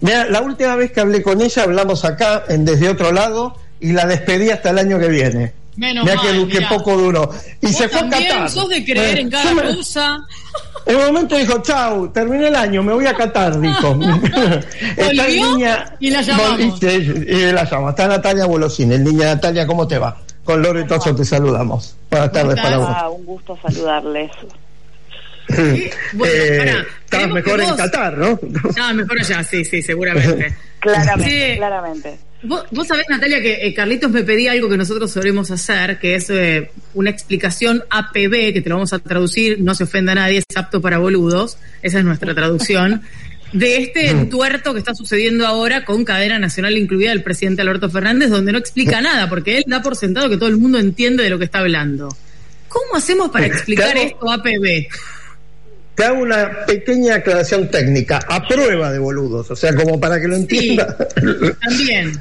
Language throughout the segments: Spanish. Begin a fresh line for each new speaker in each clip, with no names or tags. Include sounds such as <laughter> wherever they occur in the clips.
la última vez que hablé con ella hablamos acá en desde otro lado y la despedí hasta el año que viene.
Menos
Mira
mal,
que, que poco duró. Y
Vos
se fue a Qatar.
sos de creer
Eh,
en
yo
cada
me-
cosa. <laughs>
En un momento dijo, chau, terminé el año, me voy a Qatar, dijo. <laughs> Está línea.
Y la llamamos.
Y- la llamo. Está Natalia Bolosini. En línea, Natalia, ¿cómo te va? Con Loro y Toso te saludamos. Buenas tardes para vos.
Ah, un gusto saludarles. <laughs>
Bueno,
Eh, estabas mejor en Qatar, ¿no? <laughs>
Ah, mejor allá, sí, sí, seguramente. <laughs>
Claramente,
Sí.
claramente.
Vos, vos sabés, Natalia, que eh, Carlitos me pedía algo que nosotros solemos hacer, que es eh, una explicación APB, que te lo vamos a traducir, no se ofenda a nadie, es apto para boludos, esa es nuestra traducción, de este entuerto que está sucediendo ahora con cadena nacional incluida del presidente Alberto Fernández, donde no explica nada, porque él da por sentado que todo el mundo entiende de lo que está hablando. ¿Cómo hacemos para explicar esto APB?
Te hago una pequeña aclaración técnica, a prueba de boludos, o sea, como para que lo
Sí.
entienda. <laughs>
También.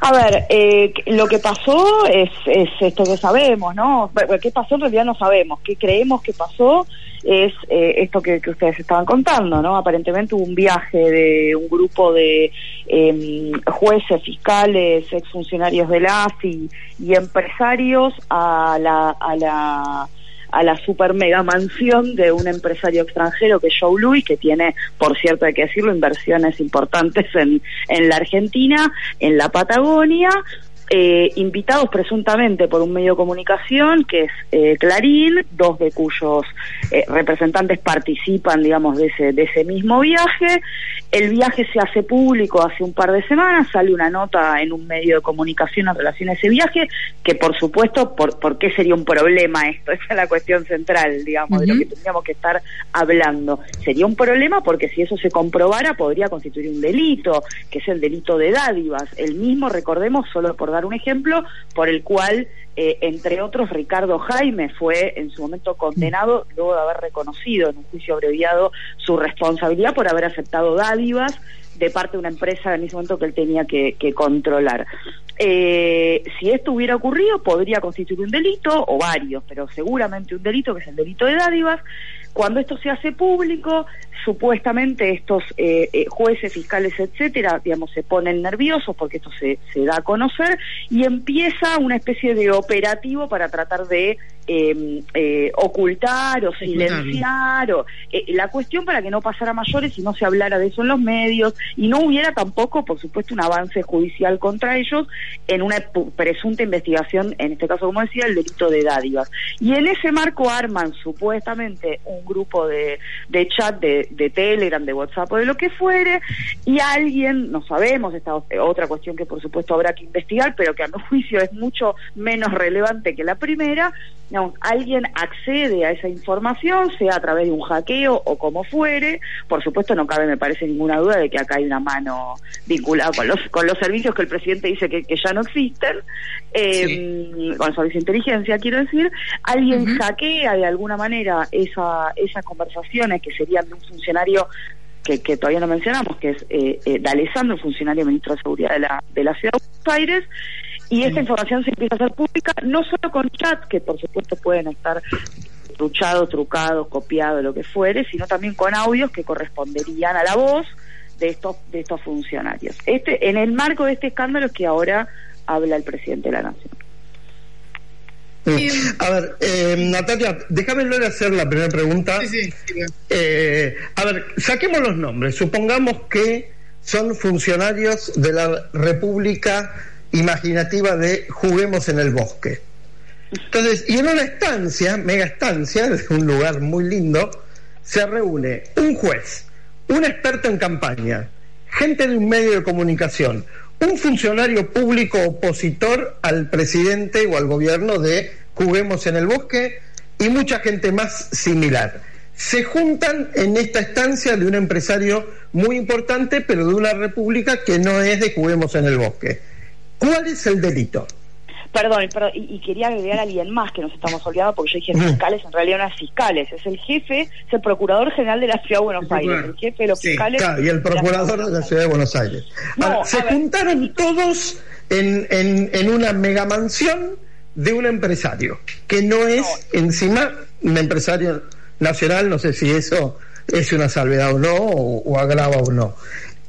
A ver, eh, lo que pasó es, es esto que sabemos, ¿no? ¿Qué pasó? En realidad no sabemos. ¿Qué creemos que pasó? Es eh, esto que, que ustedes estaban contando, ¿no? Aparentemente hubo un viaje de un grupo de eh, jueces, fiscales, exfuncionarios de la AFI y empresarios a la, a la a la super mega mansión de un empresario extranjero que es Joe Louis, que tiene, por cierto, hay que decirlo, inversiones importantes en, en la Argentina, en la Patagonia, eh, invitados presuntamente por un medio de comunicación que es eh, Clarín, dos de cuyos eh, representantes participan, digamos, de ese, de ese mismo viaje. El viaje se hace público hace un par de semanas, sale una nota en un medio de comunicación en relación a ese viaje, que por supuesto, ¿por, por qué sería un problema esto? <laughs> Esa es la cuestión central, digamos, de lo que tendríamos que estar hablando. Sería un problema porque si eso se comprobara podría constituir un delito, que es el delito de dádivas. El mismo, recordemos, solo por dar un ejemplo, por el cual, eh, entre otros, Ricardo Jaime fue en su momento condenado luego de haber reconocido en un juicio abreviado su responsabilidad por haber aceptado dádivas de parte de una empresa en ese momento que él tenía que, controlar. Eh, si esto hubiera ocurrido, podría constituir un delito, o varios, pero seguramente un delito, que es el delito de dádivas. Cuando esto se hace público, supuestamente estos eh, eh, jueces, fiscales, etcétera, digamos, se ponen nerviosos porque esto se, se da a conocer y empieza una especie de operativo para tratar de eh, eh, ocultar o silenciar o, eh, la cuestión para que no pasara a mayores y no se hablara de eso en los medios y no hubiera tampoco, por supuesto, un avance judicial contra ellos en una presunta investigación, en este caso, como decía, el delito de dádivas. Y en ese marco arman supuestamente un grupo de, de chat de, de Telegram, de WhatsApp o de lo que fuere, y alguien, no sabemos, esta o- otra cuestión que por supuesto habrá que investigar, pero que a mi juicio es mucho menos relevante que la primera, digamos, alguien accede a esa información, sea a través de un hackeo o como fuere, por supuesto no cabe, me parece, ninguna duda de que acá hay una mano vinculada con los, con los servicios que el presidente dice que, que ya no existen, eh, con el servicio de inteligencia, quiero decir, alguien hackea de alguna manera esa, esas conversaciones que serían de un funcionario que, que todavía no mencionamos, que es eh, eh, D'Alessandro, funcionario ministro de Seguridad de la, de la Ciudad de Buenos Aires, y esta información se empieza a hacer pública, no solo con chats, que por supuesto pueden estar truchados, trucados, copiados, lo que fuere, sino también con audios que corresponderían a la voz de estos, de estos funcionarios. Este, en el marco de este escándalo es que ahora habla el presidente de la Nación.
A ver, eh, Natalia, déjame luego hacer la primera pregunta.
Sí, sí, sí.
Eh, a ver, saquemos los nombres. Supongamos que son funcionarios de la República Imaginativa de Juguemos en el Bosque. Entonces, y en una estancia, mega estancia, de un lugar muy lindo, se reúne un juez, un experto en campaña, gente de un medio de comunicación, un funcionario público opositor al presidente o al gobierno de Juguemos en el Bosque y mucha gente más similar. se juntan en esta estancia de un empresario muy importante, pero de una república que no es de Juguemos en el Bosque. ¿Cuál es el delito?
Perdón, perdón y, quería agregar a alguien más que nos estamos olvidando, porque yo dije fiscales, en realidad no es fiscales, es el jefe, es el procurador general de la Ciudad de Buenos Aires, el jefe de los fiscales.
y el procurador de la Ciudad de Buenos Aires. se juntaron todos en, en, en una megamansión de un empresario, que no es encima un empresario nacional, no sé si eso es una salvedad o no, o, agrava o no.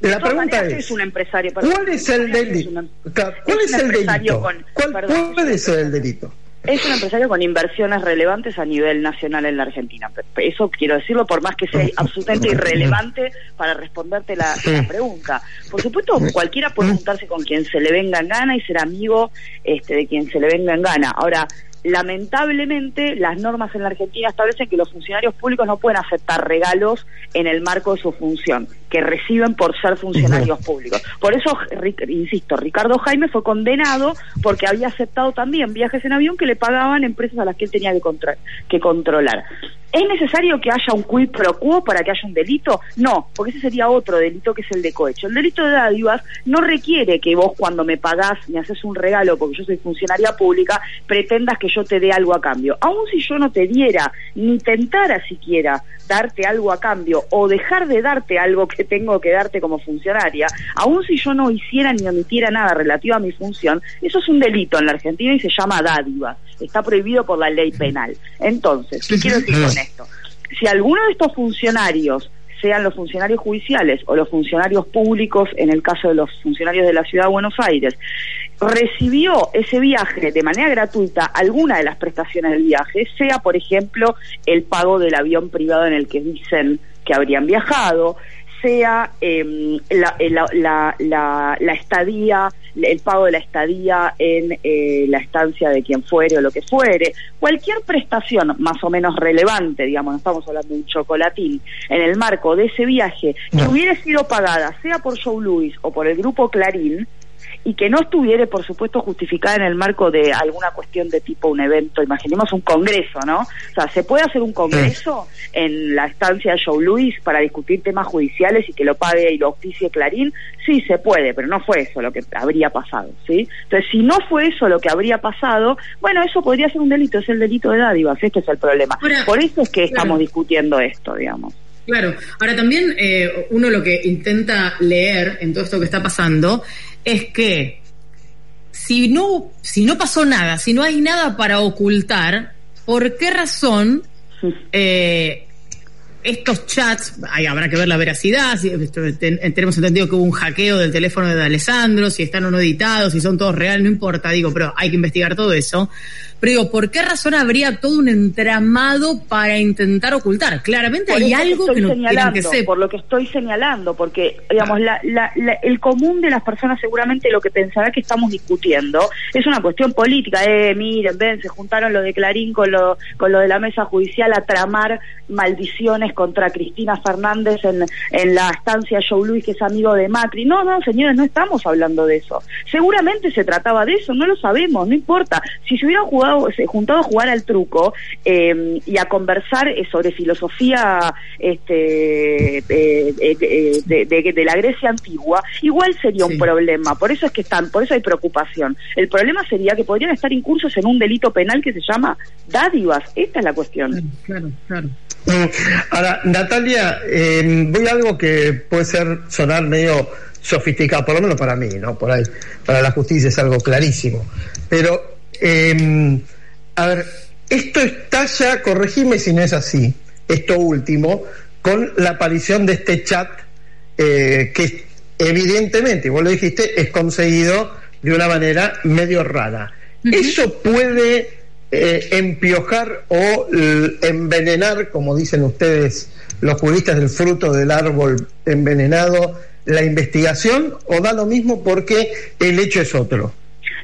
La pregunta es,
un empresario,
¿cuál es el delito? ¿Cuál es, el delito? ¿Cuál puede ser el delito?
Es un empresario con inversiones relevantes a nivel nacional en la Argentina. Eso quiero decirlo por más que sea <laughs> absolutamente irrelevante para responderte la, la pregunta. Por supuesto, cualquiera puede juntarse con quien se le venga en gana y ser amigo este, de quien se le venga en gana. Ahora, lamentablemente las normas en la Argentina establecen que los funcionarios públicos no pueden aceptar regalos en el marco de su función, que reciben por ser funcionarios públicos. Por eso, insisto, Ricardo Jaime fue condenado porque había aceptado también viajes en avión que le pagaban empresas a las que él tenía que, que controlar. ¿Es necesario que haya un quid pro quo para que haya un delito? No, porque ese sería otro delito que es el de cohecho. El delito de dádivas no requiere que vos cuando me pagás, me haces un regalo porque yo soy funcionaria pública, pretendas que yo te dé algo a cambio. Aun si yo no te diera, ni tentara siquiera darte algo a cambio o dejar de darte algo que tengo que darte como funcionaria, aun si yo no hiciera ni omitiera nada relativo a mi función, eso es un delito en la Argentina y se llama dádiva. Está prohibido por la ley penal. Entonces, ¿qué quiero decir con esto? Si alguno de estos funcionarios sean los funcionarios judiciales o los funcionarios públicos, en el caso de los funcionarios de la Ciudad de Buenos Aires, recibió ese viaje de manera gratuita alguna de las prestaciones del viaje, sea por ejemplo el pago del avión privado en el que dicen que habrían viajado, sea em, la, la, la, la, estadía, el pago de la estadía en eh, la estancia de quien fuere o lo que fuere, cualquier prestación más o menos relevante, digamos, no estamos hablando de un chocolatín, en el marco de ese viaje, que hubiera sido pagada, sea por Joe Louis o por el grupo Clarín, y que no estuviera, por supuesto, justificada en el marco de alguna cuestión de tipo un evento, imaginemos un congreso, ¿no? O sea, ¿se puede hacer un congreso en la estancia de Joe Louis para discutir temas judiciales y que lo pague y lo oficie Clarín? Sí, se puede, pero no fue eso lo que habría pasado, ¿sí? Entonces, si no fue eso lo que habría pasado, bueno, eso podría ser un delito, es el delito de dádivas, este es el problema. Por eso es que estamos discutiendo esto, digamos.
Claro, ahora también eh, uno lo que intenta leer en todo esto que está pasando es que si no, si no pasó nada, si no hay nada para ocultar, ¿por qué razón <laughs> eh, estos chats, habrá que ver la veracidad, si, tenemos entendido que hubo un hackeo del teléfono de Alessandro, si están o no editados, si son todos reales, no importa, digo, pero hay que investigar todo eso. Pero digo, ¿por qué razón habría todo un entramado para intentar ocultar? Claramente hay algo que, no
que. Por lo que estoy señalando, porque, digamos, la, la, el común de las personas seguramente lo que pensará que estamos discutiendo es una cuestión política. Eh, miren, ven, se juntaron lo de Clarín con lo, con lo de la mesa judicial a tramar maldiciones contra Cristina Fernández en, en la estancia Joe Luis, que es amigo de Macri. No, no, señores, no estamos hablando de eso. Seguramente se trataba de eso, no lo sabemos, no importa. Si se hubieran jugado juntado a jugar al truco eh, y a conversar eh, sobre filosofía este, eh, de, la Grecia antigua, igual sería un problema. Por eso es que están, por eso hay preocupación. El problema sería que podrían estar incursos en un delito penal que se llama dádivas. Esta es la cuestión.
Claro, claro. Ahora, Natalia, voy a algo que puede ser sonar medio sofisticado, por lo menos para mí, ¿no? Por ahí, para la justicia es algo clarísimo. Pero eh, a ver, esto estalla, corregime si no es así, esto último, con la aparición de este chat eh, que evidentemente, vos lo dijiste, es conseguido de una manera medio rara. ¿Eso puede eh, empiojar o envenenar, como dicen ustedes los juristas del fruto del árbol envenenado, la investigación o da lo mismo porque el hecho es otro?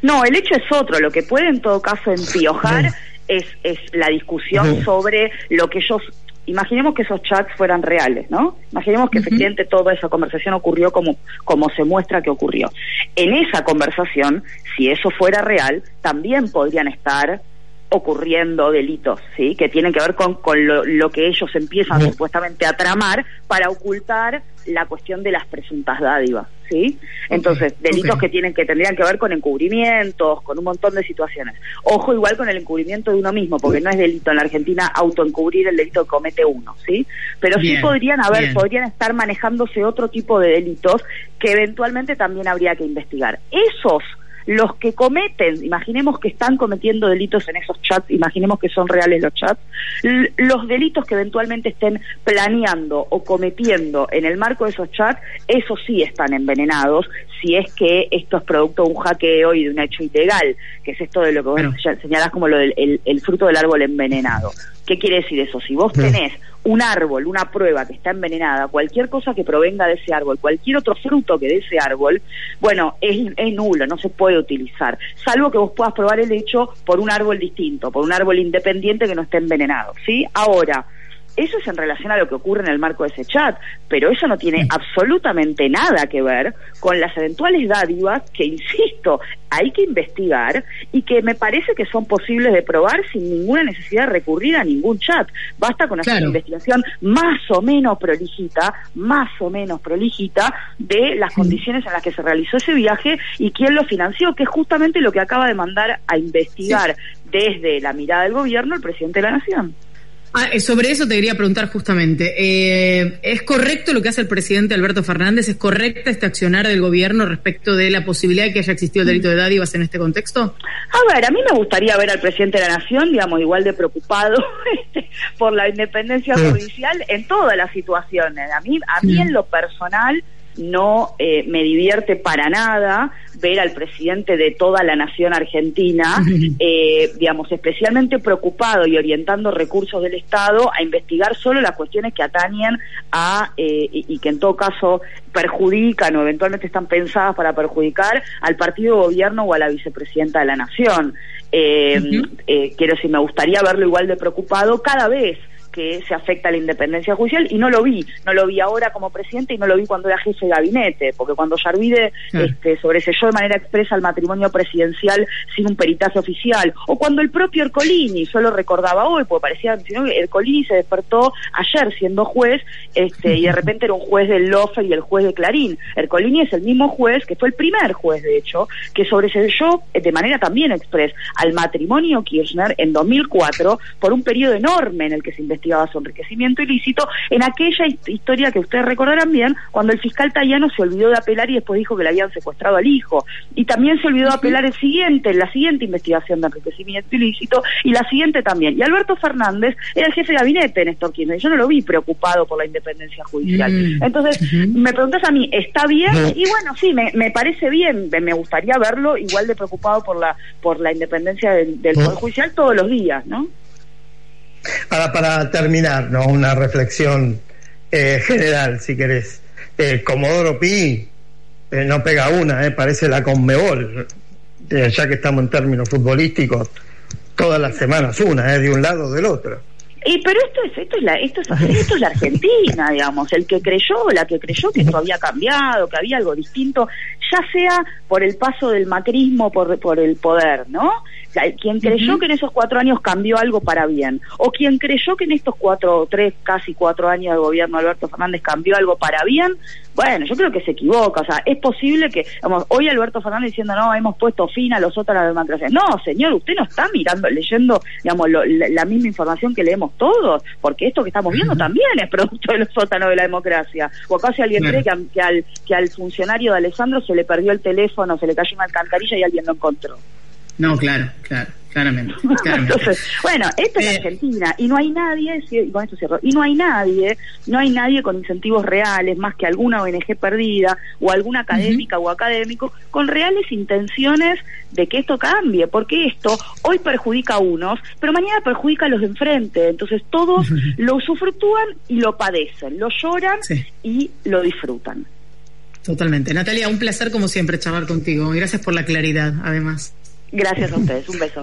No, el hecho es otro. Lo que puede en todo caso empiojar es, es la discusión sobre lo que ellos imaginemos que esos chats fueran reales, ¿no? Imaginemos que efectivamente toda esa conversación ocurrió como, como se muestra que ocurrió. En esa conversación, si eso fuera real, también podrían estar ocurriendo delitos, ¿sí? Que tienen que ver con, con lo, que ellos empiezan supuestamente a tramar para ocultar la cuestión de las presuntas dádivas, ¿sí? Entonces, delitos que tienen que tendrían que ver con encubrimientos, con un montón de situaciones. Ojo igual con el encubrimiento de uno mismo, porque no es delito en la Argentina autoencubrir el delito que comete uno, ¿sí? Pero sí podrían haber, podrían estar manejándose otro tipo de delitos que eventualmente también habría que investigar. Esos los que cometen, imaginemos que están cometiendo delitos en esos chats, imaginemos que son reales los chats, los delitos que eventualmente estén planeando o cometiendo en el marco de esos chats, esos sí están envenenados, si es que esto es producto de un hackeo y de un hecho ilegal, que es esto de lo que vos señalás como lo del el fruto del árbol envenenado. ¿Qué quiere decir eso? Si vos tenés un árbol, una prueba que está envenenada, cualquier cosa que provenga de ese árbol, cualquier otro fruto que de ese árbol, bueno, es, nulo, no se puede utilizar, salvo que vos puedas probar el hecho por un árbol distinto, por un árbol independiente que no esté envenenado, ¿sí? Ahora, eso es en relación a lo que ocurre en el marco de ese chat, pero eso no tiene absolutamente nada que ver con las eventuales dádivas que, insisto, hay que investigar y que me parece que son posibles de probar sin ninguna necesidad de recurrir a ningún chat. Basta con hacer una investigación más o menos prolijita, más o menos prolijita, de las condiciones en las que se realizó ese viaje y quién lo financió, que es justamente lo que acaba de mandar a investigar desde la mirada del gobierno el presidente de la Nación.
Ah, eh, sobre eso te quería preguntar justamente. Eh, ¿Es correcto lo que hace el presidente Alberto Fernández? ¿Es correcta este accionar del gobierno respecto de la posibilidad de que haya existido el delito de dádivas en este contexto?
A ver, a mí me gustaría ver al presidente de la Nación, digamos, igual de preocupado <laughs> este, por la independencia judicial en todas las situaciones. A mí, a mí en lo personal no eh, me divierte para nada ver al presidente de toda la nación argentina, <laughs> eh, digamos, especialmente preocupado y orientando recursos del Estado a investigar solo las cuestiones que atañen a, eh, y, que en todo caso perjudican o eventualmente están pensadas para perjudicar al partido de gobierno o a la vicepresidenta de la nación. quiero decir, me gustaría verlo igual de preocupado cada vez que se afecta a la independencia judicial y no lo vi, no lo vi ahora como presidente y no lo vi cuando era jefe de gabinete, porque cuando Yarvide este, sobreselló de manera expresa el matrimonio presidencial sin un peritaje oficial, o cuando el propio Ercolini, yo lo recordaba hoy, porque parecía, sino que Ercolini se despertó ayer siendo juez, este, y de repente era un juez del Lofer y el juez de Clarín. Ercolini es el mismo juez, que fue el primer juez, de hecho, que sobreselló de manera también express al matrimonio Kirchner en 2004 por un periodo enorme en el que se investigó investigaba su enriquecimiento ilícito, en aquella historia que ustedes recordarán bien, cuando el fiscal Tayano se olvidó de apelar y después dijo que le habían secuestrado al hijo. Y también se olvidó de apelar el siguiente, la siguiente investigación de enriquecimiento ilícito, y la siguiente también. Y Alberto Fernández era el jefe de gabinete en Néstor Kirchner. Yo no lo vi preocupado por la independencia judicial. Mm. Entonces, me preguntas a mí, ¿está bien? Y bueno, sí, me, me parece bien. Me gustaría verlo igual de preocupado por la, por la independencia del, del Poder Judicial todos los días, ¿no?
Ahora, para terminar, ¿no? una reflexión eh, general, si querés. Eh, Comodoro Pi eh, no pega una, eh, parece la Conmebol, ya que estamos en términos futbolísticos, todas las semanas una, de un lado o del otro.
Y pero esto es esto es la esto es esto es la Argentina, digamos, el que creyó, la que creyó que esto había cambiado, que había algo distinto, ya sea por el paso del macrismo por por el poder, ¿no? Quien creyó que en esos cuatro años cambió algo para bien, o quien creyó que en estos cuatro, tres, casi cuatro años de gobierno Alberto Fernández cambió algo para bien, bueno, yo creo que se equivoca, o sea, es posible que, vamos, hoy Alberto Fernández diciendo, no, hemos puesto fin a los sótanos de la democracia. No, señor, usted no está mirando, leyendo, digamos, la, misma información que leemos todos, porque esto que estamos viendo también es producto de los sótanos de la democracia. O acaso alguien cree que, que, al, que al funcionario de Alessandro se le perdió el teléfono, se le cayó una alcantarilla y alguien lo encontró.
No, claro, claro, <laughs> claramente. Entonces,
bueno, esto es eh, Argentina y no hay nadie, y con esto cierro, y no hay nadie, no hay nadie con incentivos reales más que alguna ONG perdida o alguna académica o académico con reales intenciones de que esto cambie, porque esto hoy perjudica a unos, pero mañana perjudica a los de enfrente, entonces todos lo usufructúan y lo padecen, lo lloran y lo disfrutan.
Totalmente. Natalia, un placer como siempre charlar contigo. Gracias por la claridad, además.
Gracias a ustedes. Un beso.